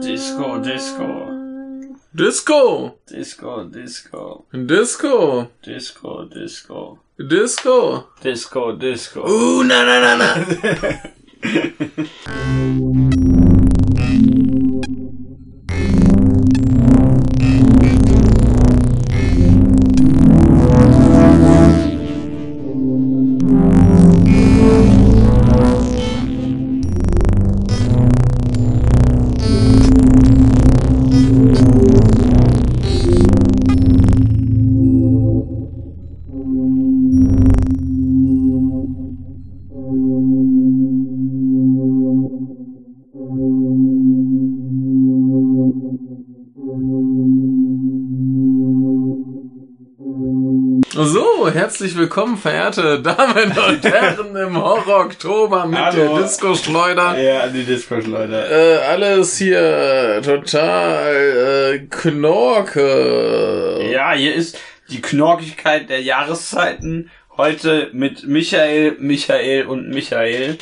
Disco, Disco. Disco. Disco, Disco. Disco. Disco, Disco. Disco. Disco, Disco. Uh, na, na, na, na. herzlich willkommen, verehrte Damen und Herren im Horror-Oktober mit Hallo. der Disco-Schleuder. Ja, die Disco-Schleuder. Äh, alles hier total äh, Knorke. Ja, hier ist die Knorkigkeit der Jahreszeiten. Heute mit Michael, Michael und Michael.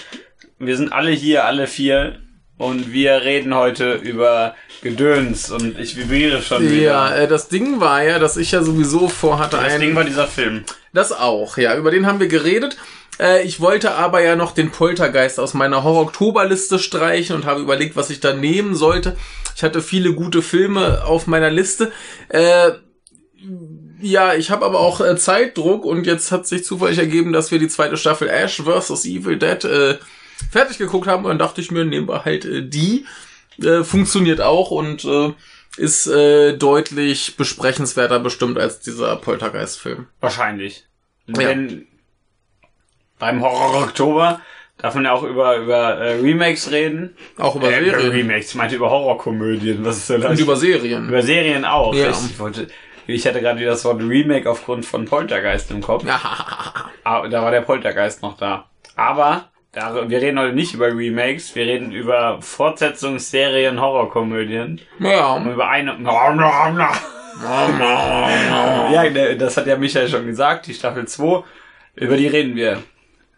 Wir sind alle hier, alle vier. Und wir reden heute über Gedöns. Und ich vibriere schon wieder. Ja, äh, das Ding war ja, dass ich ja sowieso vorhatte, Das ein, Ding war dieser Film. das auch, ja, über den haben wir geredet. Äh, ich wollte aber ja noch den Poltergeist aus meiner Horror-Oktober-Liste streichen und habe überlegt, was ich da nehmen sollte. Ich hatte viele gute Filme auf meiner Liste. Äh, ja, ich habe aber auch äh, Zeitdruck und jetzt hat sich zufällig ergeben, dass wir die zweite Staffel Ash vs. Evil Dead äh, fertig geguckt haben und dann dachte ich mir, nehmen wir halt äh, die. Äh, funktioniert auch und äh, ist äh, deutlich besprechenswerter bestimmt als dieser Poltergeist-Film. Wahrscheinlich. Ja. Denn beim Horror Oktober darf man ja auch über, über äh, Remakes reden. Auch über Äh, Serien. Remakes, ich meinte über Horrorkomödien. Was ist denn das? Und über Serien. Über Serien auch. Ja. Ich, wollte, ich hatte gerade wieder das Wort Remake aufgrund von Poltergeist im Kopf. Ja. Aber da war der Poltergeist noch da. Aber wir reden heute nicht über Remakes, wir reden über Fortsetzungsserien, Horrorkomödien. ja. Und über eine. Ja, der- das hat ja Michael schon gesagt, die Staffel 2. Über die reden wir.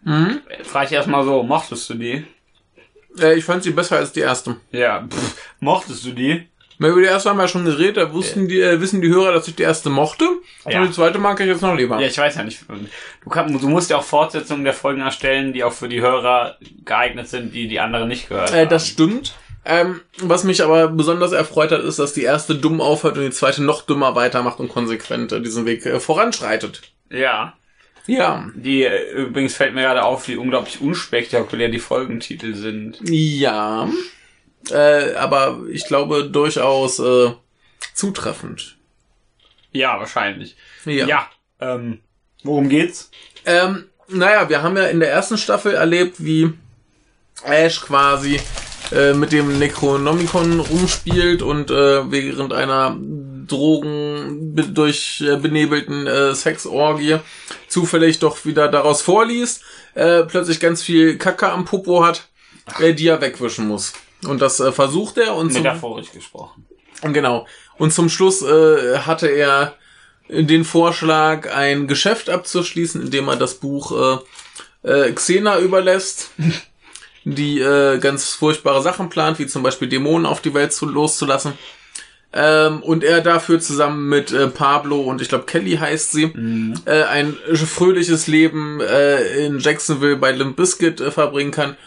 Mhm. Frage ich erstmal so, mochtest du die? Äh, ich fand sie besser als die erste. Ja, pff, mochtest du die? Na, Über die erste haben wir ja schon geredet, da wussten die, äh, wissen die Hörer, dass ich die erste mochte. Ja. Und die zweite mag ich jetzt noch lieber. Ja, ich weiß ja nicht. Du, kann, du musst ja auch Fortsetzungen der Folgen erstellen, die auch für die Hörer geeignet sind, die die anderen nicht gehört Äh, das haben. stimmt. Ähm, was mich aber besonders erfreut hat, ist, dass die erste dumm aufhört und die zweite noch dümmer weitermacht und konsequent diesen Weg äh, voranschreitet. Ja. Ja. Die, äh, übrigens fällt mir gerade auf, wie unglaublich unspektakulär die Folgentitel sind. Ja. Äh, aber ich glaube durchaus äh, zutreffend. Ja, wahrscheinlich. Ja. Ja. ähm, worum geht's? Ähm, naja, wir haben ja in der ersten Staffel erlebt, wie Ash quasi äh, mit dem Necronomicon rumspielt und äh, während einer Drogen durch äh, benebelten äh, Sexorgie zufällig doch wieder daraus vorliest, äh, plötzlich ganz viel Kacke am Popo hat, äh, die er wegwischen muss. Und das äh, versucht er und zum, Metaphorisch gesprochen. Genau. Und zum Schluss äh, hatte er den Vorschlag, ein Geschäft abzuschließen, indem er das Buch äh, äh, Xena überlässt, die äh, ganz furchtbare Sachen plant, wie zum Beispiel Dämonen auf die Welt zu, loszulassen. Ähm, und er dafür zusammen mit äh, Pablo und ich glaube Kelly heißt sie, äh, ein fröhliches Leben äh, in Jacksonville bei Limp Bizkit äh, verbringen kann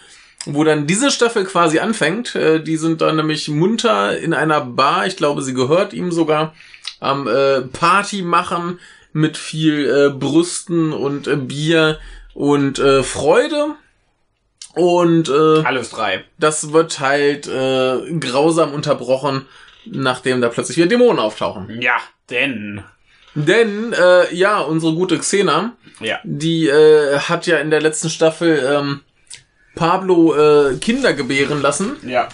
wo dann diese Staffel quasi anfängt. Äh, die sind dann nämlich munter in einer Bar, ich glaube, sie gehört ihm sogar, am äh, Party machen mit viel äh, Brüsten und äh, Bier und äh, Freude. Und äh, Alles drei. das wird halt äh, grausam unterbrochen, nachdem da plötzlich wieder Dämonen auftauchen. Ja, denn. Denn, äh, ja, unsere gute Xena, Ja. die äh, hat ja in der letzten Staffel ähm, Pablo äh, Kinder gebären lassen. Ja.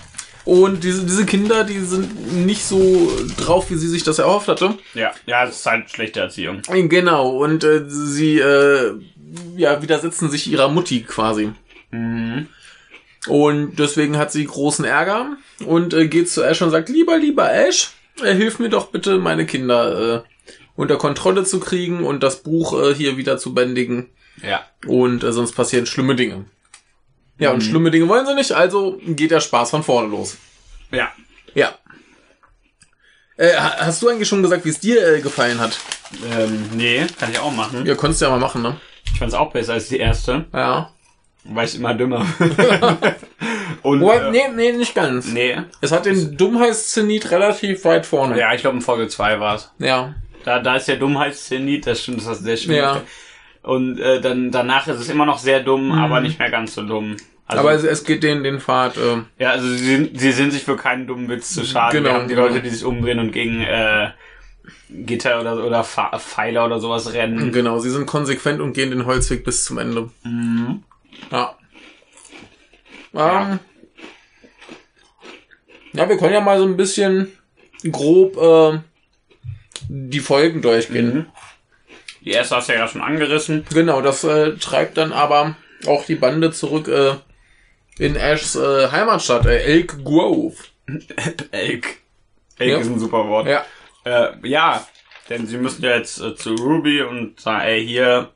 Und diese, diese Kinder, die sind nicht so drauf, wie sie sich das erhofft hatte. Ja. Ja, das ist halt schlechte Erziehung. Genau, und äh, sie äh, ja, widersetzen sich ihrer Mutti quasi. Mhm. Und deswegen hat sie großen Ärger und äh, geht zu Ash und sagt, lieber, lieber Ash, äh, hilf mir doch bitte, meine Kinder äh, unter Kontrolle zu kriegen und das Buch äh, hier wieder zu bändigen. Ja. Und äh, sonst passieren schlimme Dinge. Ja, und schlimme Dinge wollen sie nicht, also geht der Spaß von vorne los. Ja. Ja. Äh, ha- hast du eigentlich schon gesagt, wie es dir äh, gefallen hat? Ähm, nee, kann ich auch machen. Ja, konntest du ja mal machen, ne? Ich fand es auch besser als die erste, Ja. weil ich immer dümmer. Und, Wobei, äh, nee, nee, nicht ganz. nee. Es hat den Dummheitszenit relativ weit vorne. Ja, ich glaube in Folge 2 war's. Ja. Da, da ist der Dummheitszenit, das stimmt, das du sehr schön Ja. Und äh, dann danach ist es immer noch sehr dumm, aber nicht mehr ganz so dumm. Also, Aber es, es geht den, den Pfad, äh, ja, also sie sind, sie sind sich für keinen dummen Witz zu schade. Genau, Wir haben die genau. Leute, die sich umdrehen und gegen äh, Gitter oder, oder Pfeiler oder sowas rennen. genau, sie sind konsequent und gehen den Holzweg bis zum Ende. Mhm. Ja. Ja. Ähm, ja, wir können ja mal so ein bisschen grob äh, die Folgen durchgehen. Mhm. Die erste hast du ja schon angerissen. Genau, das äh, treibt dann aber auch die Bande zurück äh, in Ashs äh, Heimatstadt, äh, Elk Grove. Elk. Elk Ja. ist ein super Wort. Ja, Äh, ja, denn sie müssen ja jetzt äh, zu Ruby und sagen, ey, hier,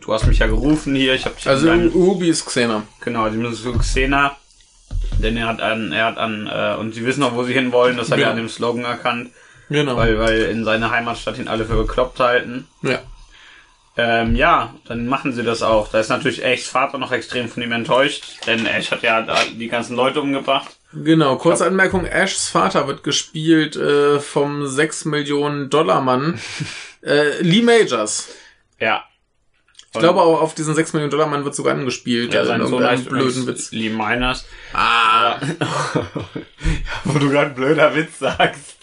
du hast mich ja gerufen hier, ich hab dich also in dein- Ruby ist Xena. Genau, die müssen zu Xena. Denn er hat an, er hat an, äh, und sie wissen auch, wo sie hinwollen, das hat Ja. er an dem Slogan erkannt, Genau. weil, weil in seiner Heimatstadt ihn alle für bekloppt halten. ja. Ähm, ja, dann machen sie das auch. Da ist natürlich Ashs Vater noch extrem von ihm enttäuscht, denn Ash hat ja da die ganzen Leute umgebracht. Genau, kurze Anmerkung, Ashs Vater wird gespielt äh, vom 6 Millionen Dollar Mann, äh, Lee Majors. Ja. Ich glaube auch auf diesen 6 Millionen Dollar Mann wird sogar angespielt. ja, äh, in sein Sohn heißt blöden Witz. Lee Miners. Ah, Wo du gerade blöder Witz sagst.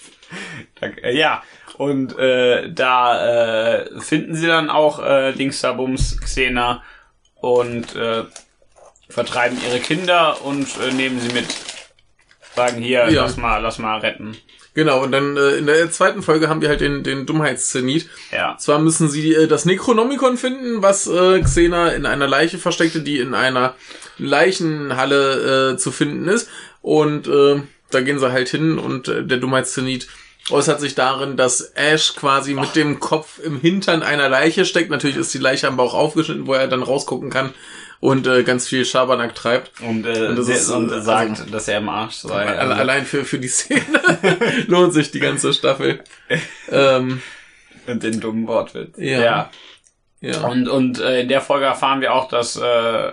Äh, ja, und äh, da äh, finden sie dann auch äh, Dingsabums Xena und äh, vertreiben ihre Kinder und äh, nehmen sie mit. Sagen hier, Ja. lass mal, lass mal retten. genau, und dann äh, in der zweiten Folge haben wir halt den, den Dummheitszenit. Ja. Zwar müssen sie äh, das Necronomicon finden, was äh, Xena in einer Leiche versteckte, die in einer Leichenhalle äh, zu finden ist. Und äh, da gehen sie halt hin und äh, der Dummheitszenit äußert sich darin, dass Ash quasi mit dem Kopf im Hintern einer Leiche steckt. Natürlich ist die Leiche am Bauch aufgeschnitten, wo er dann rausgucken kann und äh, ganz viel Schabernack treibt. Und, äh, Und das der- ist, und äh, sagt, also- dass er im Arsch sei. Also, Allein für, für die Szene lohnt sich die ganze Staffel. ähm, mit den dummen Wortwitz. Ja. ja. ja. Und, und äh, in der Folge erfahren wir auch, dass äh,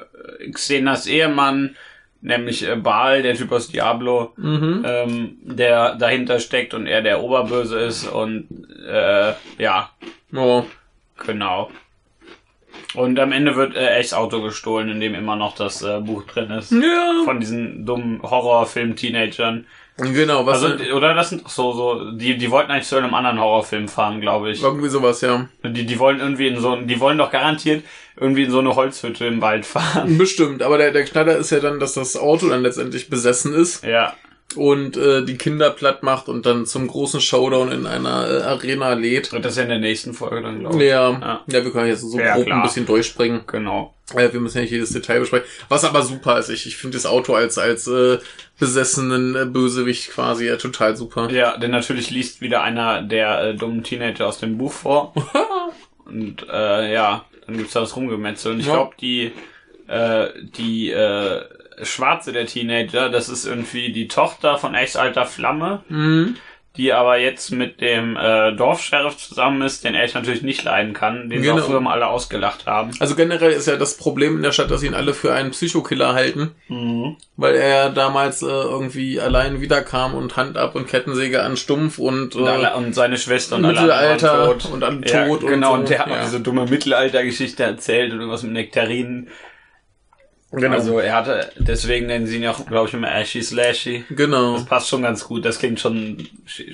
Xenas Ehemann, nämlich äh, Baal, der Typ aus Diablo, Mhm. ähm, der dahinter steckt und er der Oberböse ist und äh, ja, Oh. genau. Und am Ende wird äh, Echs Auto gestohlen, in dem immer noch das äh, Buch drin ist. Ja. Von diesen dummen Horrorfilm-Teenagern. Genau, was Also, oder das sind doch so, so, die, die wollten eigentlich zu einem anderen Horrorfilm fahren, glaube ich. irgendwie sowas, ja. Die, die wollen irgendwie in so, die wollen doch garantiert irgendwie in so eine Holzhütte im Wald fahren. Bestimmt, aber der, der Knaller ist ja dann, dass das Auto dann letztendlich besessen ist Ja, und äh, die Kinder platt macht und dann zum großen Showdown in einer äh, Arena lädt. und das ist ja in der nächsten Folge dann, glaube ich. Ja, Ja. ja, wir können jetzt so Ja, grob klar. ein bisschen durchspringen. Genau. Äh, wir müssen ja nicht jedes Detail besprechen. Was aber super ist, ich, ich finde das Auto als, als äh, besessenen äh, Bösewicht quasi ja total super. Ja, denn natürlich liest wieder einer der äh, dummen Teenager aus dem Buch vor. und äh, ja, dann gibt's da das Rumgemetzel. Und ich Ja. glaube, die, äh, die äh, Schwarze der Teenager, das ist irgendwie die Tochter von Echs alter Flamme, Mhm. Die aber jetzt mit dem äh, Dorfsheriff zusammen ist, den Elch natürlich nicht leiden kann, den sie Genau. auch früher mal alle ausgelacht haben. Also generell ist ja das Problem in der Stadt, dass ihn alle für einen Psychokiller halten, weil er damals äh, irgendwie allein wiederkam und Hand ab und Kettensäge an Stumpf und, Und, äh, alle, und seine Schwester und alle Mittelalter anderen waren tot. und alle ja, tot und Genau, und, so, der hat noch ja. diese dumme Mittelaltergeschichte erzählt und irgendwas mit Nektarinen. Genau. Also er hatte, deswegen nennen sie ihn ja auch, glaube ich, immer Ashy Slashy. genau. Das passt schon ganz gut, das klingt schon,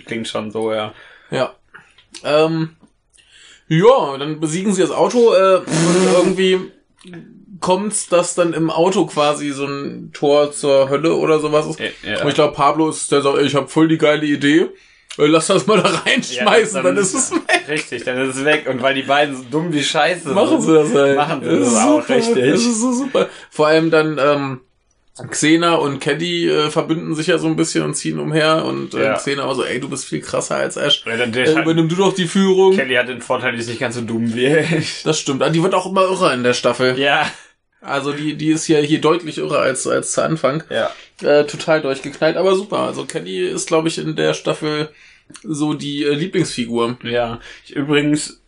klingt schon so, ja. Ja. Ähm, ja, dann besiegen sie das Auto äh, und irgendwie kommt's, dass dann im Auto quasi so ein Tor zur Hölle oder sowas ist. Ja, ja. Und ich glaube, Pablo ist, der sagt, ich habe voll die geile Idee. Äh, Lass das mal da reinschmeißen, dann, ist es weg. Richtig, dann ist es weg. Und weil die beiden so dumm wie Scheiße Machen sind, sie das halt. Machen sie Das das ist auch, super. richtig. Das ist so super. Vor allem dann, ähm, Xena und Caddy äh, verbünden sich ja so ein bisschen und ziehen umher und äh, Ja. Xena war so, ey, du bist viel krasser als Ash. Ja, der Äh, übernimm du doch die Führung. Kelly hat den Vorteil, die ist nicht ganz so dumm wie ich. Das stimmt. Ah, Die wird auch immer irrer in der Staffel. Ja. Also die, die ist ja hier deutlich irrer als, als zu Anfang. Ja. Äh, total durchgeknallt, aber super. Also Kelly ist, glaube ich, in der Staffel so die äh, Lieblingsfigur. Ja. Ich, übrigens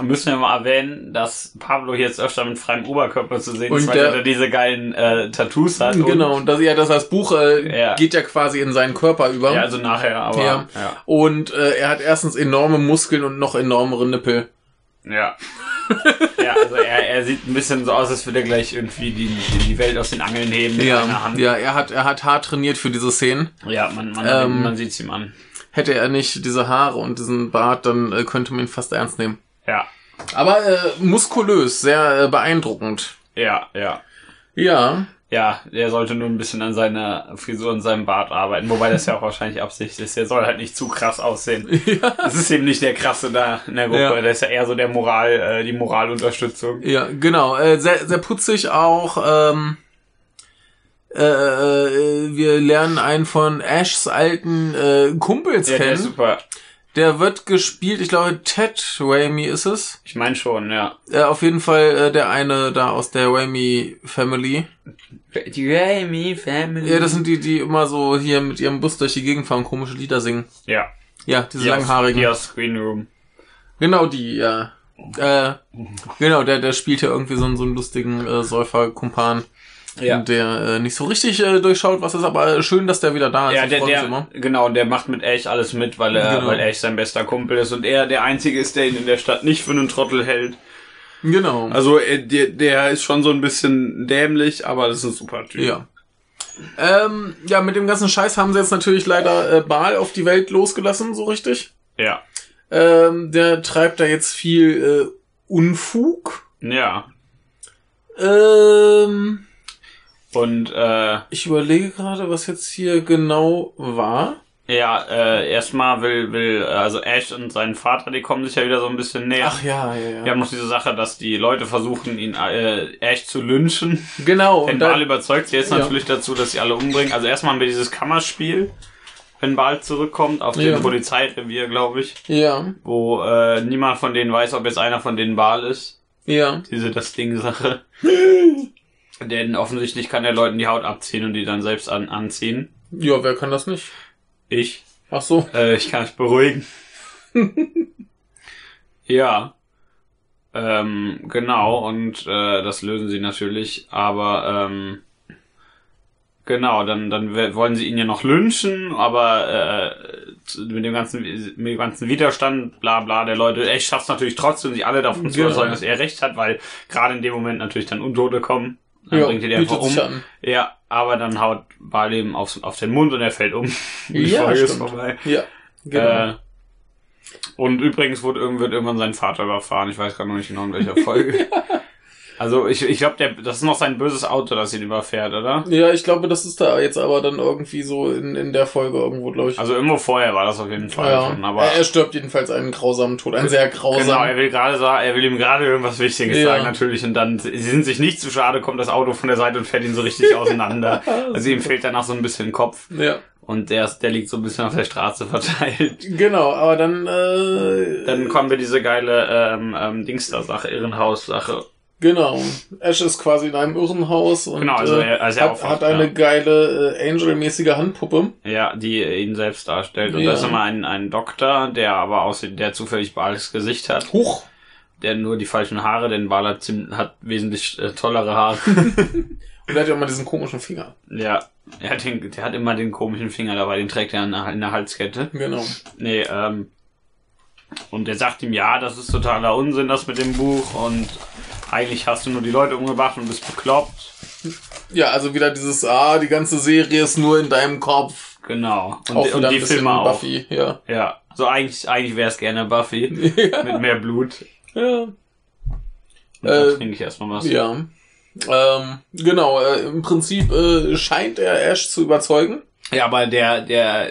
müssen wir mal erwähnen, dass Pablo jetzt öfter mit freiem Oberkörper zu sehen ist, Und weil der- er diese geilen äh, Tattoos hat. Genau, und das, ja, das heißt, Buch äh, Ja. geht ja quasi in seinen Körper über. Ja, also nachher, aber. Ja. Ja. Und äh, er hat erstens enorme Muskeln und noch enormere Nippel. Ja. Ja, also er, er sieht ein bisschen so aus, als würde er gleich irgendwie die, die, Welt aus den Angeln heben mit einer Ja, Hand. ja, er hat, er hat hart trainiert für diese Szenen. Ja, man, man, Ähm, man sieht's ihm an. Hätte er nicht diese Haare und diesen Bart, dann äh, könnte man ihn fast ernst nehmen. Ja. Aber äh, muskulös, sehr äh, beeindruckend. Ja, ja. Ja, Ja, der sollte nur ein bisschen an seiner Frisur und seinem Bart arbeiten, wobei das ja auch wahrscheinlich Absicht ist. Der soll halt nicht zu krass aussehen. Das ist eben nicht der krasse da in der Gruppe. Ja. Der ist ja eher so der Moral, äh, die Moralunterstützung. ja, genau. Äh, sehr, sehr putzig auch. Ähm, äh, äh, wir lernen einen von Ashs alten äh, Kumpels Ja, der ist kennen. super. Der wird gespielt, ich glaube, Ted Raimi ist es. Ich meine schon, ja. Äh, auf jeden Fall äh, der eine da aus der Raimi Family. Die Raimi Family. Ja, das sind die, die immer so hier mit ihrem Bus durch die Gegend fahren, komische Lieder singen. ja. Ja, diese Die aus, langhaarigen. die aus Screen Room. Genau die, ja. Äh, genau, der, der spielt ja irgendwie so einen, so einen lustigen äh, Säufer-Kumpan, Ja. der äh, nicht so richtig äh, durchschaut, was ist, aber schön, dass der wieder da ist. Ja, der, der, genau, der macht mit Ash alles mit, weil er, Genau. weil Ash sein bester Kumpel ist und er der Einzige ist, der ihn in der Stadt nicht für einen Trottel hält. Genau. Also, er, der, der ist schon so ein bisschen dämlich, aber das ist ein super Typ. ja. Ähm, ja, mit dem ganzen Scheiß haben sie jetzt natürlich leider äh, Baal auf die Welt losgelassen, so richtig. Ja. Ähm, der treibt da jetzt viel äh, Unfug. Ja. Ähm, Und, äh, ich überlege gerade, was jetzt hier genau war. ja, äh, erstmal will, will, also Ash und sein Vater, die kommen sich ja wieder so ein bisschen näher. Ach ja, ja, ja. Wir haben noch diese Sache, dass die Leute versuchen, ihn äh, Ash zu lynchen. Genau. Wenn Baal überzeugt sie jetzt Ja. natürlich dazu, dass sie alle umbringen. Also erstmal haben wir dieses Kammerspiel, wenn Baal zurückkommt, auf dem Ja. Polizeirevier, glaube ich, ja, wo äh, niemand von denen weiß, ob jetzt einer von denen Baal ist. ja. Diese das Ding-Sache. Denn offensichtlich kann er Leuten die Haut abziehen und die dann selbst an anziehen. Ja, wer kann das nicht? Ich. Ach so. Äh, ich kann es beruhigen. ja. Ähm, genau, und äh, das lösen sie natürlich, aber ähm, genau, dann, dann wollen sie ihn ja noch lynchen, aber äh, mit dem ganzen mit dem ganzen Widerstand, bla bla, der Leute, schafft es natürlich trotzdem, sie alle davon zu überzeugen, dass er recht hat, weil gerade in dem Moment natürlich dann Untote kommen. Dann Ja, bringt er die einfach um. Ja, aber dann haut Barleben auf, auf den Mund und er fällt um. Die Ja, Folge ist vorbei. Ja, genau. Äh, und übrigens wurde, wird irgendwann sein Vater überfahren. Ich weiß gerade noch nicht genau in welcher Folge. Also ich, ich glaube, der das ist noch sein böses Auto, das ihn überfährt, oder? ja, ich glaube, das ist da jetzt aber dann irgendwie so in, in der Folge irgendwo, glaube ich. Also irgendwo vorher war das auf jeden Fall ja. schon. Aber er, er stirbt jedenfalls einen grausamen Tod, einen sehr genau, grausamen. er will gerade sagen, er will ihm gerade irgendwas Wichtiges Ja. sagen natürlich und dann sie sind sich nicht zu schade, kommt das Auto von der Seite und fährt ihn so richtig auseinander. Also ihm fehlt danach so ein bisschen Kopf ja, und der ist, der liegt so ein bisschen auf der Straße verteilt. genau, aber dann, äh, Dann kommen wir diese geile ähm, ähm, Dingster-Sache, Irrenhaus-Sache. Genau. Ash ist quasi in einem Irrenhaus und Genau, also äh, er- also er hat, aufwacht, hat eine ja. geile äh, Angel-mäßige Handpuppe. Ja, die ihn selbst darstellt. Und Ja. da ist immer ein, ein Doktor, der aber aussieht, der zufällig Baals Gesicht hat. Huch. Der nur die falschen Haare, denn Baal hat, hat wesentlich äh, tollere Haare. Und er hat ja immer diesen komischen Finger. ja, er hat den, der hat immer den komischen Finger dabei, den trägt er in der, in der Halskette. Genau. Nee, ähm, und der sagt ihm, ja, das ist totaler Unsinn, das mit dem Buch. Und eigentlich hast du nur die Leute umgebracht und bist bekloppt. Ja, also wieder dieses, ah, die ganze Serie ist nur in deinem Kopf. Genau. Und, Auch und die Filme auch. Buffy, ja. Ja. So eigentlich, eigentlich wäre es gerne Buffy. mit mehr Blut. Ja. Und Äh, trinke ich erstmal was. Ja. Ähm, genau, äh, im Prinzip äh, scheint er Ash zu überzeugen. Ja, aber der, der,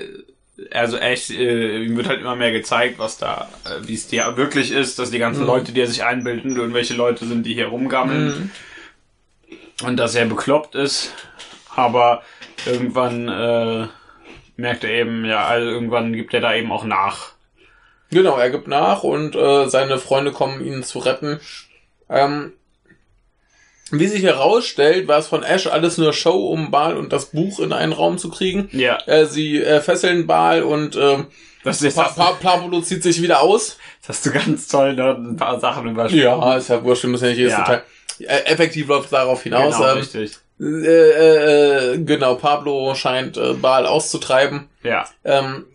also echt, äh, ihm wird halt immer mehr gezeigt, was da, äh, wie es dir wirklich ist, dass die ganzen Mhm. Leute, die er sich einbilden, irgendwelche Leute sind, die hier rumgammeln. Und dass er bekloppt ist. Aber irgendwann äh, merkt er eben, ja, also irgendwann gibt er da eben auch nach. Genau, er gibt nach und äh, seine Freunde kommen ihn zu retten. Ähm, wie sich herausstellt, war es von Ash alles nur Show, um Baal und das Buch in einen Raum zu kriegen. Ja. Äh, sie äh, fesseln Baal und äh, Das ist pa pa Pablo zieht sich wieder aus. das hast du ganz toll dort ein paar Sachen übersprungen. Ja, ist ja wurscht, wir müssen ja nicht jedes Ja. Detail. Äh, effektiv läuft es darauf hinaus. genau, ähm, richtig. Äh, äh, äh, genau, Pablo scheint äh, Baal auszutreiben. Ja, Ähm,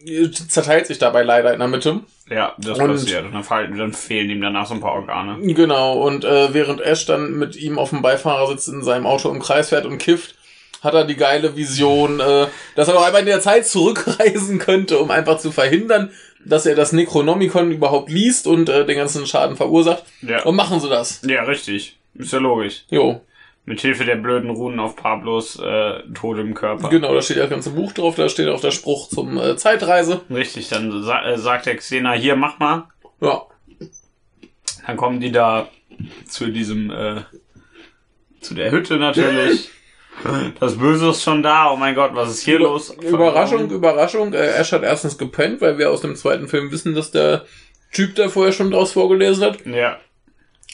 zerteilt sich dabei leider in der Mitte. ja, das Und- passiert. Und dann, fallen, dann fehlen ihm danach so ein paar Organe. Genau, und äh, während Ash dann mit ihm auf dem Beifahrersitz in seinem Auto im Kreis fährt und kifft, hat er die geile Vision, äh, dass er doch einmal in der Zeit zurückreisen könnte, um einfach zu verhindern, dass er das Necronomicon überhaupt liest und äh, den ganzen Schaden verursacht. Ja. Und machen sie das. Ja, richtig. Ist ja logisch. Jo, Mit Hilfe der blöden Runen auf Pablos äh, Tod im Körper. genau, da steht ja das ganze Buch drauf, da steht auch der Spruch zum äh, Zeitreise. Richtig, dann sa äh, sagt der Xena, hier, mach mal. Ja, Dann kommen die da zu diesem, äh, zu der Hütte natürlich. Das Böse ist schon da. Oh mein Gott, was ist hier los? Überraschung, Überraschung. Äh, Ash hat erstens gepennt, weil wir aus dem zweiten Film wissen, dass der Typ da vorher schon draus vorgelesen hat. Ja,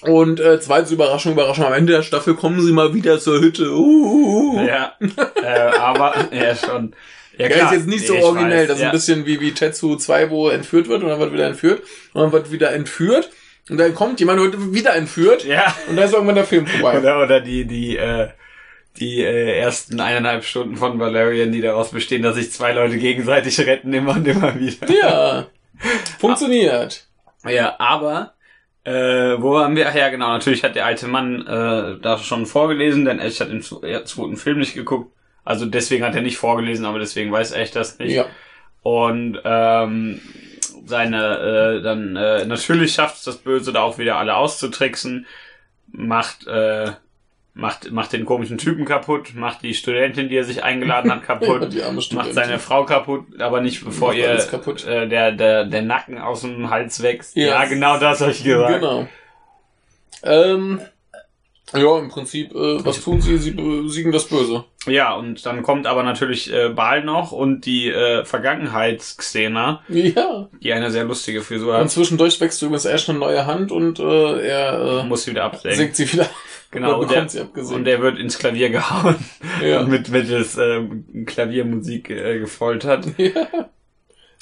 Und äh, zweitens Überraschung, Überraschung, am Ende der Staffel kommen sie mal wieder zur Hütte. Uh, uh, uh. ja. äh, aber, ja, schon. Ja, Ja, ist jetzt nicht so Ich originell, weiß, das ist ja. ein bisschen wie, wie Tetsu 2, wo entführt wird und dann wird wieder entführt und dann wird wieder entführt und dann kommt jemand wird wieder entführt Ja. und dann ist irgendwann der Film vorbei. Oder, oder die, die, äh, die äh, ersten eineinhalb Stunden von Valerian, die daraus bestehen, dass sich zwei Leute gegenseitig retten, immer und immer wieder. Ja, funktioniert. Ja, aber äh, wo haben wir? Ach ja, genau, natürlich hat der alte Mann äh, da schon vorgelesen, denn Ash hat den zw- zweiten Film nicht geguckt. Also deswegen hat er nicht vorgelesen, aber deswegen weiß Ash das nicht. Ja, Und ähm, seine, äh, dann äh, natürlich schafft es das Böse da auch wieder alle auszutricksen, macht, äh, macht, macht den komischen Typen kaputt, macht die Studentin, die er sich eingeladen hat, kaputt. Macht seine Frau kaputt, aber nicht bevor ihr äh, der, der, der Nacken aus dem Hals wächst. Ja. Ja, genau das habe ich gesagt. Genau. Ähm, ja, im Prinzip, äh, was tun sie? Sie besiegen das Böse. Ja, und dann kommt aber natürlich äh, Baal noch und die äh, Vergangenheits-Xena, Ja. die eine sehr lustige Frisur Und hat, zwischendurch wächst übrigens Ash eine neue Hand und äh, er muss wieder äh, absenken. singt sie wieder. Genau, und der, und der wird ins Klavier gehauen Ja. und mit mittels äh, Klaviermusik äh, gefoltert. ja.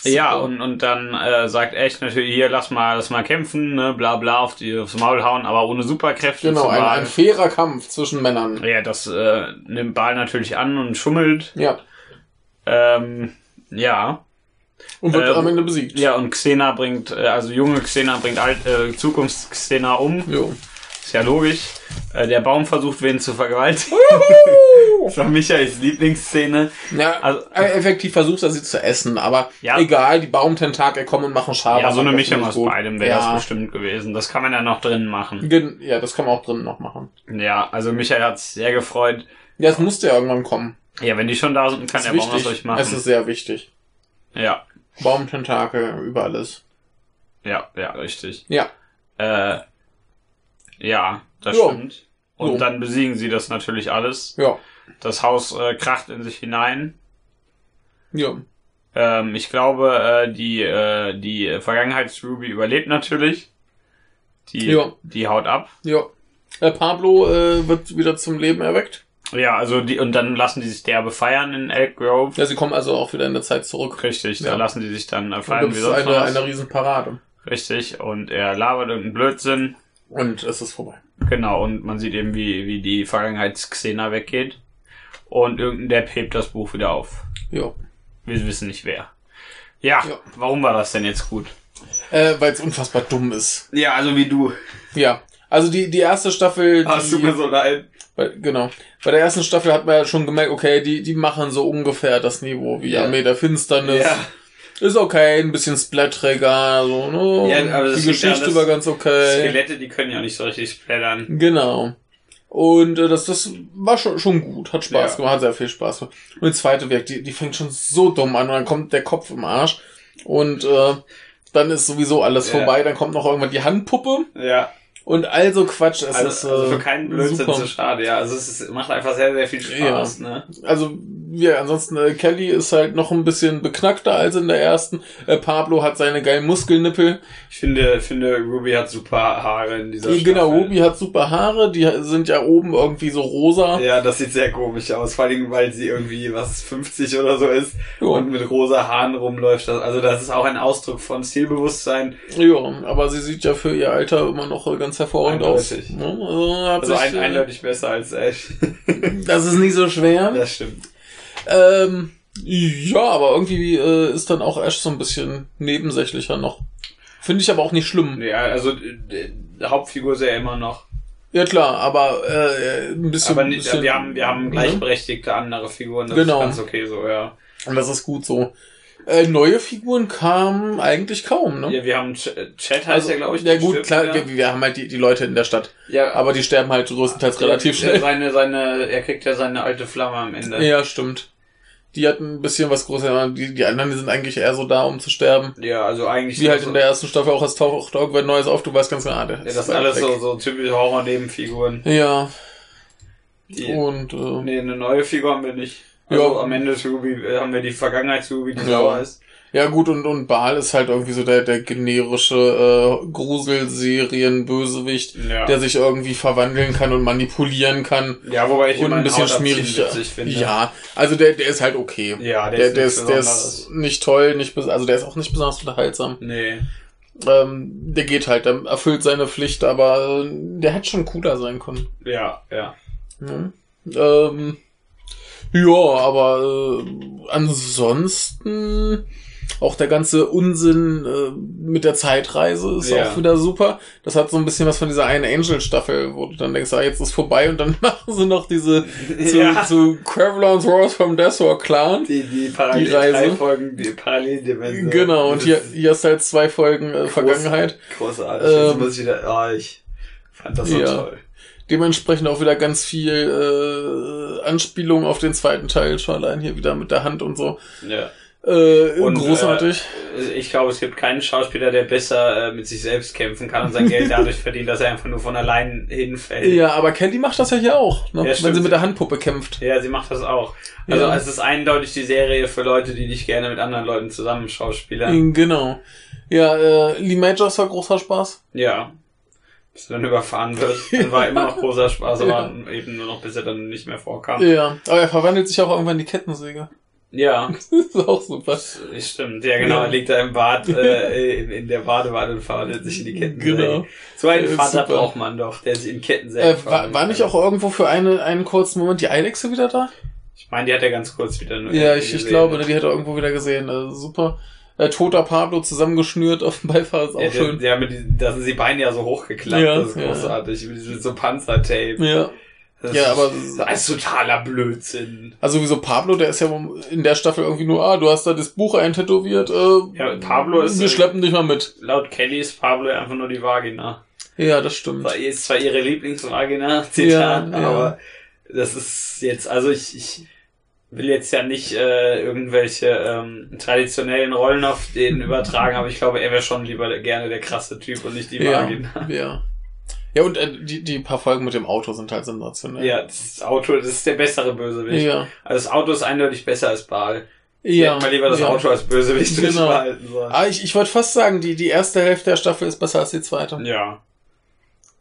Ja, und, und dann äh, sagt echt natürlich, hier, lass mal, lass mal kämpfen, ne, bla bla, auf die, aufs Maul hauen, aber ohne Superkräfte. Genau, ein, ein fairer Kampf zwischen Männern. Ja, das äh, nimmt Baal natürlich an und schummelt. Ja. Ähm, ja. Und wird Ähm, am Ende besiegt. Ja, und Xena bringt, äh, also junge Xena bringt alt, äh, Zukunfts-Xena um. Jo. Ist ja logisch. Äh, der Baum versucht, wen zu vergewaltigen. das war Michaels Lieblingsszene. Ja, Also- äh, effektiv versucht er sie zu essen, aber Ja. egal, die Baumtentakel kommen und machen Schaden. Ja, so eine Mischung aus beidem wäre ja. das bestimmt gewesen. Das kann man ja noch drin machen. Gen- Ja, das kann man auch drinnen noch machen. Ja, also Michael hat sich sehr gefreut. Ja, es musste ja irgendwann kommen. Ja, wenn die schon da sind, kann der ist Baum das wichtig. euch machen. Es ist sehr wichtig. ja, Baumtentakel über alles. ja, ja, richtig. Ja. Äh, ja, das Jo. stimmt. Und Jo. dann besiegen sie das natürlich alles. Ja. Das Haus äh, kracht in sich hinein. Ja. Ähm, ich glaube, äh, die, äh, die Vergangenheits-Ruby überlebt natürlich. Die, Ja. die haut ab. Ja. Äh, Pablo äh, wird wieder zum Leben erweckt. Ja, also die, und dann lassen die sich derbe feiern in Elk Grove. Ja, sie kommen also auch wieder in der Zeit zurück. Richtig, Ja. da lassen die sich dann äh, feiern das ist eine, was. eine riesen Parade. Richtig, und er labert irgendeinen Blödsinn. Und es ist vorbei. Genau, und man sieht eben, wie, wie die Vergangenheits-Xena weggeht. Und irgendein Depp hebt das Buch wieder auf. Ja. Wir wissen nicht wer. Ja, Ja. warum war das denn jetzt gut? Äh, Weil es unfassbar dumm ist. Ja, also wie du. Ja. Also die, die erste Staffel. Hast die, du mir so leid. Bei, genau. Bei der ersten Staffel hat man ja schon gemerkt, okay, die, die machen so ungefähr das Niveau wie Ja. Armee der Finsternis. Ja. Ist okay, ein bisschen splatteriger, so, ne? Ja, aber die ja Geschichte das- war ganz okay. Skelette, die können ja nicht so richtig splattern. Genau. Und äh, das, das war schon, schon gut, hat Spaß Ja. gemacht, hat sehr viel Spaß gemacht. Und die zweite Werk, die, die fängt schon so dumm an und dann kommt der Kopf im Arsch und äh, dann ist sowieso alles Ja. vorbei, dann kommt noch irgendwann die Handpuppe Ja. Und also Quatsch. Es Also, ist, also für äh, keinen Blödsinn super. zu schade, ja. Also es ist, macht einfach sehr, sehr viel Spaß, ne? Also, ja, ansonsten, äh, Kelly ist halt noch ein bisschen beknackter als in der ersten. Äh, Pablo hat seine geilen Muskelnippel. Ich finde, finde, Ruby hat super Haare in dieser Die, genau, Staffel. Ruby hat super Haare, die sind ja oben irgendwie so rosa. Ja, das sieht sehr komisch aus, vor allem, weil sie irgendwie, was, 50 oder so ist Ja. und mit rosa Haaren rumläuft. Also das ist auch ein Ausdruck von Stilbewusstsein. Ja, aber sie sieht ja für ihr Alter immer noch äh, ganz hervorragend aus. Eindeutig. Ja, also hat Also sich, ein, äh, eindeutig besser als Ash. Das ist nicht so schwer. das stimmt. Ähm, ja, aber irgendwie äh, ist dann auch Ash so ein bisschen nebensächlicher noch. Finde ich aber auch nicht schlimm. Ja, also äh, die Hauptfigur ist ja immer noch. Ja klar, aber äh, ein bisschen. Aber nicht, bisschen wir haben, wir haben ne? gleichberechtigte andere Figuren. Das Genau. ist ganz okay so, ja. Und das ist gut so. Äh, neue Figuren kamen eigentlich kaum, ne? Ja, wir haben Ch Chat heißt also, ja, glaube ich. ja gut, klar, wir, wir haben halt die, die Leute in der Stadt. ja, Aber die sterben halt größtenteils relativ der- schnell. Seine, seine, er kriegt ja seine alte Flamme am Ende. Ja, stimmt. Die hatten ein bisschen was Großes. Die, die anderen die sind eigentlich eher so da, um zu sterben. Ja, also eigentlich. Wie halt so, in der ersten Staffel auch, es taucht irgendwann Neues auf, du weißt ganz genau, ah, der ja, ist das sind alles weg. so, so typische Horror-Nebenfiguren. Ja, Die, und äh, Nee, eine neue Figur haben wir nicht. Also Ja. am Ende ist Ruby, äh, haben wir die Vergangenheits-Ruby, die Ja. sauer ist. ja gut, und, und Baal ist halt irgendwie so der, der generische äh, Gruselserien-Bösewicht, Ja. der sich irgendwie verwandeln kann und manipulieren kann. ja, wobei ich Und ein bisschen Hautabziehen schmierig. witzig finde. Ja, also der, der ist halt okay. Ja, der, Der, ist, der, ist, der ist nicht toll, nicht also der ist auch nicht besonders unterhaltsam. Nee. Ähm, der geht halt, der erfüllt seine Pflicht, aber äh, der hätte schon cooler sein können. Ja, ja. Ne? Ähm, ja, aber äh, ansonsten auch der ganze Unsinn äh, mit der Zeitreise ist Ja. auch wieder super. Das hat so ein bisschen was von dieser einen Angel-Staffel, wo du dann denkst, ah, jetzt ist vorbei und dann machen sie noch diese zu, Ja. zu Quavalon's Wars from Desor Clan. Die, die Parallel Die Reise. Folgen, die Paralleldimension. Genau, und hier, ist hier hast du halt zwei Folgen äh, Vergangenheit. Großartig. Jetzt Ähm, muss ich wieder, ah, ich fand das so Ja. toll. Dementsprechend auch wieder ganz viel äh, Anspielung auf den zweiten Teil, schon allein hier wieder mit der Hand und so. Ja. Äh, Und, großartig. Äh, ich glaube, es gibt keinen Schauspieler, der besser äh, mit sich selbst kämpfen kann und sein Geld dadurch verdient, dass er einfach nur von allein hinfällt. ja, aber Kelly macht das ja hier auch, ne? Ja, wenn sie mit der Handpuppe kämpft. Ja, sie macht das auch. Also Ja. es ist eindeutig die Serie für Leute, die nicht gerne mit anderen Leuten zusammen schauspielern. Genau. Ja, äh, Lee Majors war großer Spaß. Ja. Bis er dann überfahren wird. Dann war immer noch großer Spaß, aber eben nur noch bis er dann nicht mehr vorkam. Ja, aber er verwandelt sich auch irgendwann in die Kettensäge. Ja, Das ist auch super. stimmt. Ja, genau. Ja. Er liegt da im Bad, äh, in, in der Badewanne und verwandelt sich in die Kettensäge. Genau. So einen Äh, Vater super. braucht man doch, der sich in Kettensäge Äh, war, verwandelt. war nicht auch irgendwo für eine, einen kurzen Moment die Eidechse wieder da? Ich meine, die hat er ganz kurz wieder nur Ja, ich, ich glaube, die hat er irgendwo wieder gesehen. Also super. Äh, toter Pablo zusammengeschnürt auf dem Beifahrer ist auch Ja, schön. der mit diesen, da sind die Beine ja so hochgeklappt, Ja, das ist ja. großartig. Mit diesem so Panzertape. Ja. Das Ja, aber- Das ist totaler Blödsinn. Also sowieso Pablo, der ist ja in der Staffel irgendwie nur, ah, du hast da das Buch eintätowiert, äh, Ja, Pablo ist- wir schleppen dich mal mit. Laut Kelly ist Pablo einfach nur die Vagina. Ja, das stimmt. War- Ist zwar ihre Lieblingsvagina, Zitat, Ja, ja. aber das ist jetzt, also ich, ich will jetzt ja nicht äh, irgendwelche ähm, traditionellen Rollen auf den übertragen, aber ich glaube, er wäre schon lieber gerne der krasse Typ und nicht die Ja, Vagina. ja. Ja, und äh, die, die paar Folgen mit dem Auto sind halt sensationell. Ja, das Auto, das ist der bessere Bösewicht. Ja. Also das Auto ist eindeutig besser als Baal. Ich Ja. hätte mal lieber das ja. Auto als Bösewicht Genau. durchbehalten sollen. Ah, ich, ich wollte fast sagen, die, die erste Hälfte der Staffel ist besser als die zweite. Ja.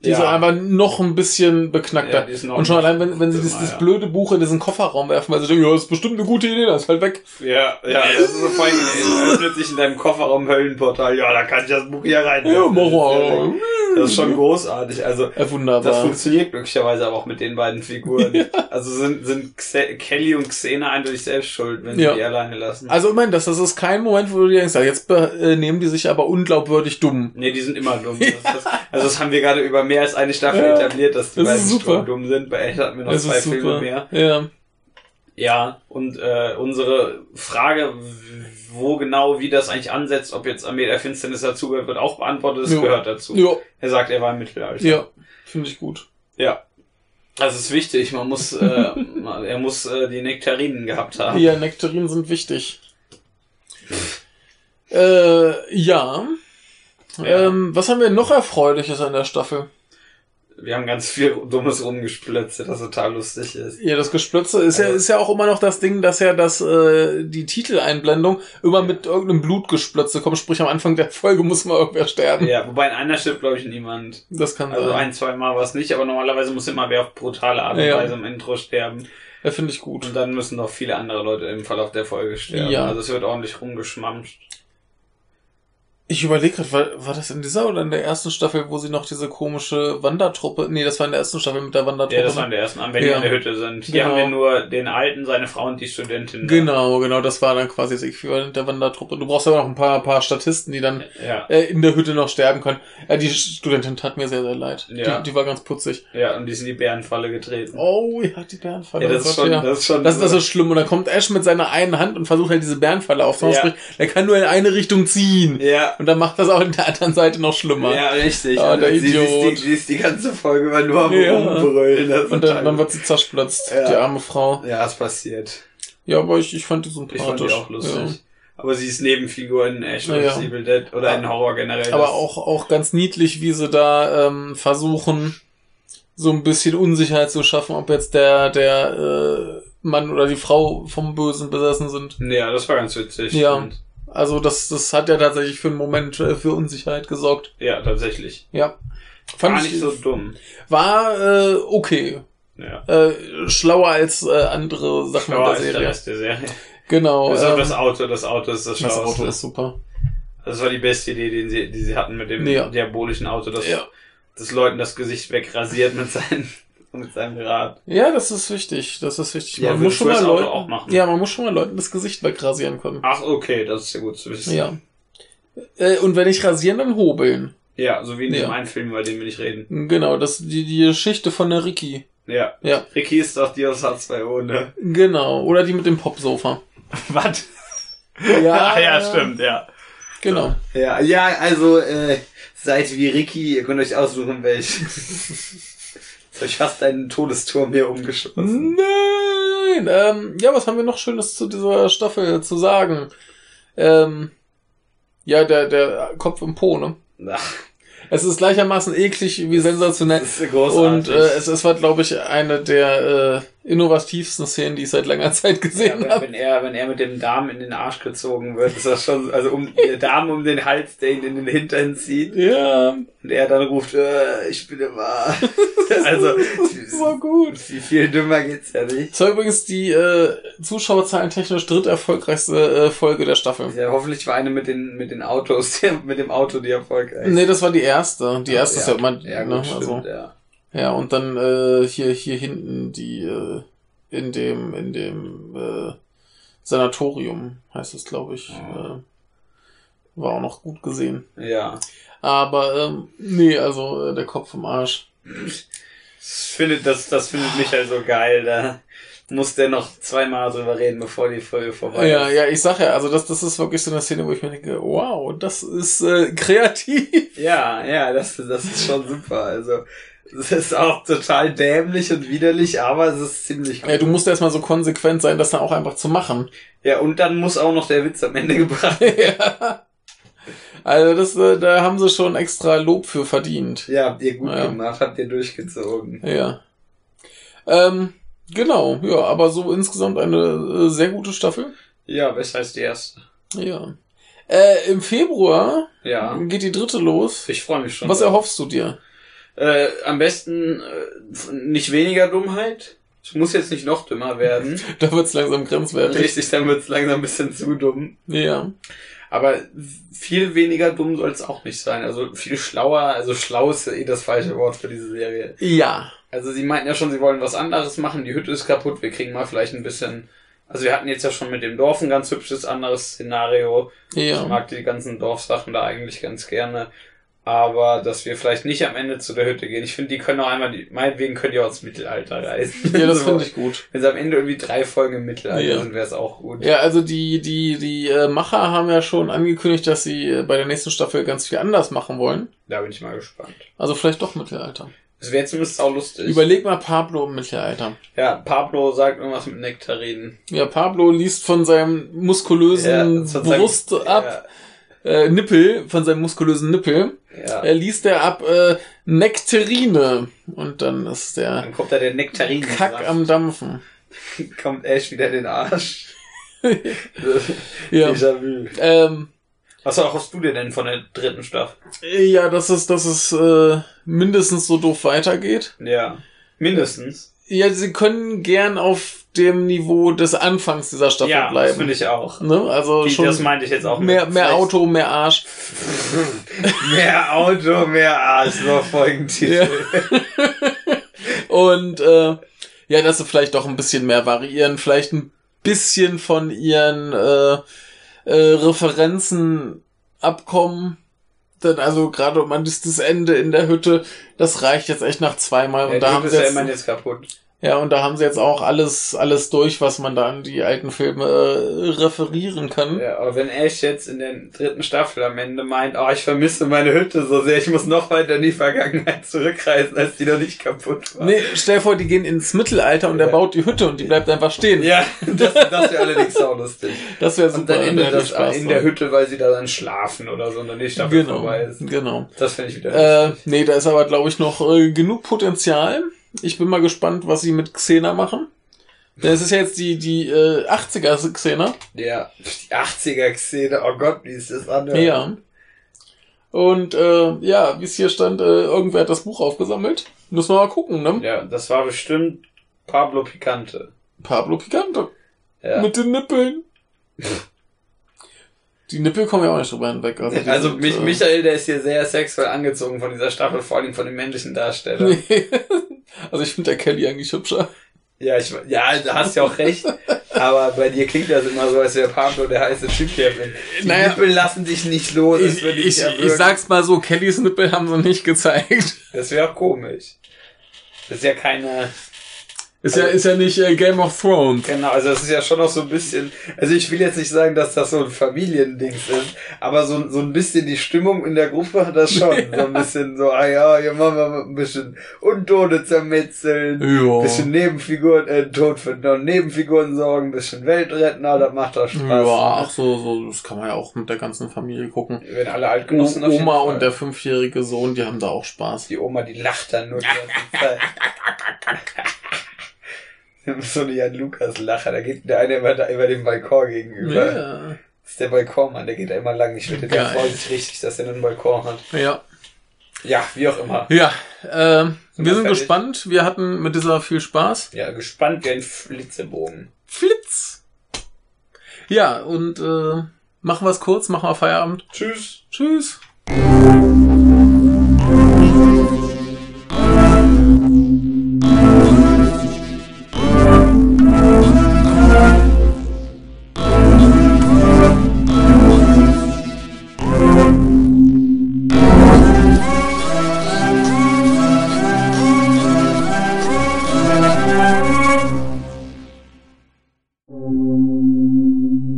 Die ist aber noch ein bisschen beknackter. Ja, und schon ein allein, wenn, wenn sie das, das ja. blöde Buch in diesen Kofferraum werfen, weil sie denken, ja, das ist bestimmt eine gute Idee, das ist halt weg. Ja, ja, das ist so es öffnet sich in deinem Kofferraum Höllenportal. Ja, da kann ich das Buch hier rein. Ja, mach mal. Das ist schon großartig. Also, Ja, wunderbar. das funktioniert glücklicherweise aber auch mit den beiden Figuren. Also sind, sind Xe Kelly und Xena eindeutig selbst schuld, wenn sie Ja. die alleine lassen. Also, ich meine, das, das ist kein Moment, wo du dir denkst, ja, jetzt äh, nehmen die sich aber unglaubwürdig dumm. Nee, die sind immer dumm. Das, das, also das haben wir gerade über mehr als eine Staffel Ja, etabliert, dass die das beiden dumm sind. Bei echt hatten wir noch Das zwei Filme mehr. Ja. Ja, und äh, unsere Frage, wo genau, wie das eigentlich ansetzt, ob jetzt Armee der Finsternis dazugehört, wird auch beantwortet. Es Jo. gehört dazu. Ja, Er sagt, er war im Mittelalter. ja. finde ich gut. Ja. Das ist wichtig. Man muss, äh, er muss äh, die Nektarinen gehabt haben. Ja, Nektarinen sind wichtig. Äh, ja. Ja. Ähm, was haben wir noch Erfreuliches an der Staffel? Wir haben ganz viel dummes rumgesplötzt, das total lustig ist. Ja, das Gesplötze ist ja, Also- ist ja auch immer noch das Ding, dass ja das, äh, die Titeleinblendung immer mit irgendeinem Blutgesplötze kommt. Sprich, am Anfang der Folge muss mal irgendwer sterben. Ja, wobei in einer stirbt, glaube ich, niemand. Das kann Also sein. ein, zwei Mal war es nicht, aber normalerweise muss immer wer auf brutale Art und Ja. Weise im Intro sterben. Ja, finde ich gut. Und dann müssen noch viele andere Leute im Verlauf der Folge sterben. Ja. Also es wird ordentlich rumgeschmampft. Ich überlege gerade, war, war das in dieser oder in der ersten Staffel, wo sie noch diese komische Wandertruppe, nee, das war in der ersten Staffel mit der Wandertruppe. Ja, das war in der ersten, wenn die Ja. in der Hütte sind. Hier Genau. haben wir nur den Alten, seine Frau und die Studentin. da. Genau, genau, das war dann quasi das Äquivalent der Wandertruppe. Du brauchst aber noch ein paar, paar Statisten, die dann Ja, äh, in der Hütte noch sterben können. Ja, die Studentin tat mir sehr, sehr leid. Ja. Die, die war ganz putzig. ja, und die sind in die Bärenfalle getreten. Oh, ja, die Bärenfalle. ja, das oh ist schon, das ist schon. Das, das ist schlimm. Und dann kommt Ash mit seiner einen Hand und versucht halt diese Bärenfalle aufzumachen. Ja. Der kann nur in eine Richtung ziehen. ja. Und dann macht das auch in der anderen Seite noch schlimmer. Ja, richtig. Ah, Und der sie, Idiot. sie ist die ganze Folge über nur am Ja. Rumbrüllen. Und dann, dann wird sie zersplitzt, Ja. die arme Frau. Ja, es passiert. Ja, aber ich, ich fand die Ich sympathisch. fand die auch lustig. Ja. Aber sie ist Nebenfigur in Ash Ja, ja. vs. Evil Dead oder in Horror generell. Aber auch, auch ganz niedlich, wie sie da ähm, versuchen, so ein bisschen Unsicherheit zu schaffen, ob jetzt der, der äh, Mann oder die Frau vom Bösen besessen sind. Ja, das war ganz witzig. Ja. Und, Also das, das hat ja tatsächlich für einen Moment äh, für Unsicherheit gesorgt. ja, tatsächlich. Ja. War Fand nicht ich, so dumm. war äh, okay. Ja. Äh, schlauer als äh, andere Sachen Schlauer in als der der Serie. Rest der Serie. Genau. Auf ähm, das Auto, das Auto ist das das Schlauste. Auto ist super. Das war die beste Idee, die sie, die sie hatten mit dem Ja. diabolischen Auto, das, Ja. das Leuten das Gesicht wegrasiert mit seinem, mit seinem Rad. Ja, das ist wichtig. Das ist wichtig. Ja, man muss schon mal Leuten, ja, man muss schon mal Leuten das Gesicht wegrasieren können. Ach, okay, das ist ja gut zu wissen. Ja. Äh, und wenn nicht rasieren, dann hobeln. Ja, so wie in Ja. diesem einen Film, über den wir nicht reden. Genau, das die die Geschichte von der Ricky. Ja. Ja, Ricky ist doch die aus H2O, ne? genau. Oder die mit dem Popsofa. Was? Ja, Ach ja, stimmt, ja. Genau. Ja, ja, also, äh, seid wie Ricky, ihr könnt euch aussuchen, welch. Jetzt ich fast einen Todesturm hier umgeschossen. Nein. Ähm, ja, was haben wir noch Schönes zu dieser Staffel zu sagen? Ähm, ja, der der Kopf im Po, ne? Ach, Es ist gleichermaßen eklig wie sensationell. das ist großartig. Und äh, es, es war, glaube ich, eine der äh, innovativsten Szenen, die ich seit langer Zeit ja, gesehen wenn, habe. wenn, er, wenn er mit dem Darm in den Arsch gezogen wird, ist das schon, also um, der Darm um den Hals, der ihn in den Hintern zieht. Ja, Und er dann ruft, äh, ich bin immer. also, das war gut. wie viel dümmer geht's ja nicht. Das war übrigens die äh, Zuschauerzahlen technisch dritt-erfolgreichste äh, Folge der Staffel. Ja, hoffentlich war eine mit den, mit den Autos, mit dem Auto die erfolgreich. Nee, das war die erste. Die erste ist ja immer, ja, ne, gut, stimmt, also, ja. Ja, und dann äh, hier hier hinten die äh, in dem in dem äh, Sanatorium heißt es, glaube ich, Ja. äh, war auch noch gut gesehen. Ja. Aber ähm, nee, also äh, der Kopf im Arsch. Das findet, das, das findet Michael so geil, da muss der noch zweimal drüber reden, bevor die Folge vorbei Ja, ist. ja, ich sag ja, also das, das ist wirklich so eine Szene, wo ich mir denke, wow, das ist äh, kreativ. Ja, ja, das, das ist schon super. Also, es ist auch total dämlich und widerlich, aber es ist ziemlich Ja, du musst erstmal so konsequent sein, das dann auch einfach zu machen. Ja, und dann muss auch noch der Witz am Ende gebracht werden. ja. Also das, äh, da haben sie schon extra Lob für verdient. Ja, habt ihr gut Ja. gemacht, habt ihr durchgezogen. Ja. Ähm, genau, ja, aber so insgesamt eine äh, sehr gute Staffel. Ja, besser als die erste. Ja. Äh, Im Februar Ja. geht die dritte los. Ich freue mich schon. Was drauf. erhoffst du dir? Äh, am besten äh, nicht weniger Dummheit. Es muss jetzt nicht noch dümmer werden. Da wird's langsam grenzwertig. Richtig, dann wird's langsam ein bisschen zu dumm. Ja. Aber viel weniger dumm soll es auch nicht sein. Also viel schlauer, also schlau ist ja eh das falsche Wort für diese Serie. Ja. Also sie meinten ja schon, sie wollen was anderes machen, die Hütte ist kaputt, wir kriegen mal vielleicht ein bisschen. Also wir hatten jetzt ja schon mit dem Dorf ein ganz hübsches anderes Szenario. Ich Ja. mag die ganzen Dorfsachen da eigentlich ganz gerne. Aber dass wir vielleicht nicht am Ende zu der Hütte gehen. Ich finde, die können auch einmal, die, meinetwegen können die auch ins Mittelalter reisen. Ja, das finde ich gut. Wenn sie am Ende irgendwie drei Folgen im Mittelalter Ja. sind, wäre es auch gut. Ja, also die, die, die äh, Macher haben ja schon angekündigt, dass sie äh, bei der nächsten Staffel ganz viel anders machen wollen. Da bin ich mal gespannt. Also vielleicht doch Mittelalter. Es wäre zumindest auch lustig. Überleg mal Pablo im Mittelalter. ja, Pablo sagt irgendwas mit Nektarinen. Ja, Pablo liest von seinem muskulösen seinem- Brust ab. Äh, Nippel, von seinem muskulösen Nippel, Ja. äh, liest er ab äh, Nektarine. Und dann ist der Dann kommt da der Nektarin. Kack am Dampfen. kommt Ash wieder in den Arsch. Ja. Déjà-vu. Ähm, Was hoffst du dir denn von der dritten Staffel? ja, dass es, dass es äh, mindestens so doof weitergeht. Ja. Mindestens. Ja, sie können gern auf dem Niveau des Anfangs dieser Staffel ja, das bleiben. finde ich auch. Ne? Also Die, schon das meinte ich jetzt auch. mehr, mit. mehr Vielleicht- Auto, mehr Arsch. Mehr Auto, mehr Arsch. So Folgentitel. Und äh, ja, dass sie vielleicht doch ein bisschen mehr variieren, vielleicht ein bisschen von ihren äh, äh, Referenzen abkommen. Denn also gerade man ist das Ende in der Hütte, das reicht jetzt echt nach zweimal. Und Ja, da die haben ist sie ja jetzt, immer jetzt kaputt. Ja, und da haben sie jetzt auch alles, alles durch, was man da an die alten Filme äh, referieren kann. Ja, aber wenn Ash jetzt in der dritten Staffel am Ende meint, oh, ich vermisse meine Hütte so sehr, ich muss noch weiter in die Vergangenheit zurückreisen, als die noch nicht kaputt war. Nee, stell dir vor, die gehen ins Mittelalter und er Ja. baut die Hütte und die bleibt einfach stehen. Ja, das, das wäre allerdings auch lustig. Das wäre super. Und dann endet das Spaß in der Hütte, weil sie da dann schlafen oder so und dann die Staffel Genau, vorbei ist. genau. Das finde ich wieder Äh, lustig. nee, da ist aber, glaube ich, noch äh, genug Potenzial. Ich bin mal gespannt, was sie mit Xena machen. Denn es ist ja jetzt die, die äh, 80er Xena. Ja, die 80er-Szene, oh Gott, wie ist das an? Ja. Und äh, ja, wie es hier stand, äh, irgendwer hat das Buch aufgesammelt. Müssen wir mal gucken, ne? Ja, das war bestimmt Pablo Picante. Pablo Picante. Ja. Mit den Nippeln. die Nippel kommen ja auch nicht drüber hinweg. Also, Also sind, mich, äh, Michael, der ist hier sehr sexuell angezogen von dieser Staffel, vor allem von den männlichen Darstellern. also ich finde der Kelly eigentlich hübscher. Ja, ich, ja, da hast ja auch recht. Aber bei dir klingt das immer so, als wäre Pablo der heiße Typ hier. Die Naja. Nippel lassen dich nicht los. Ich, ich, ich sag's mal so, Kellys Nippel haben sie nicht gezeigt. Das wäre auch komisch. Das ist ja keine, Ist ja, ist ja nicht äh, Game of Thrones. genau, also das ist ja schon noch so ein bisschen, also ich will jetzt nicht sagen, dass das so ein Familiendings ist, aber so, so ein bisschen die Stimmung in der Gruppe hat das schon. So ein bisschen so, ah ja, hier machen wir ein bisschen Untote zermetzeln, Ja. ein bisschen Nebenfiguren, äh, Tod für Nebenfiguren sorgen, ein bisschen Welt retten, ah, das macht doch Spaß. Ja, ach so, so, das kann man ja auch mit der ganzen Familie gucken. Wenn alle Altgenossen auf jeden Oma und der fünfjährige Sohn, die haben da auch Spaß. Die Oma, die lacht dann nur die ganze Zeit. so eine Jan Lukas Lacher, da geht der eine immer da über den Balkon gegenüber. Ja. Das ist der Balkonmann, der geht da immer lang. Ich wette, der freut sich richtig, dass er einen Balkon hat. Ja. Ja, wie auch immer. Ja, ähm, Sind wir wir sind fertig? gespannt. Wir hatten mit dieser viel Spaß. Ja, gespannt wie ein Flitzebogen. Flitz! Ja, und äh, machen wir es kurz, machen wir Feierabend. Tschüss. Tschüss.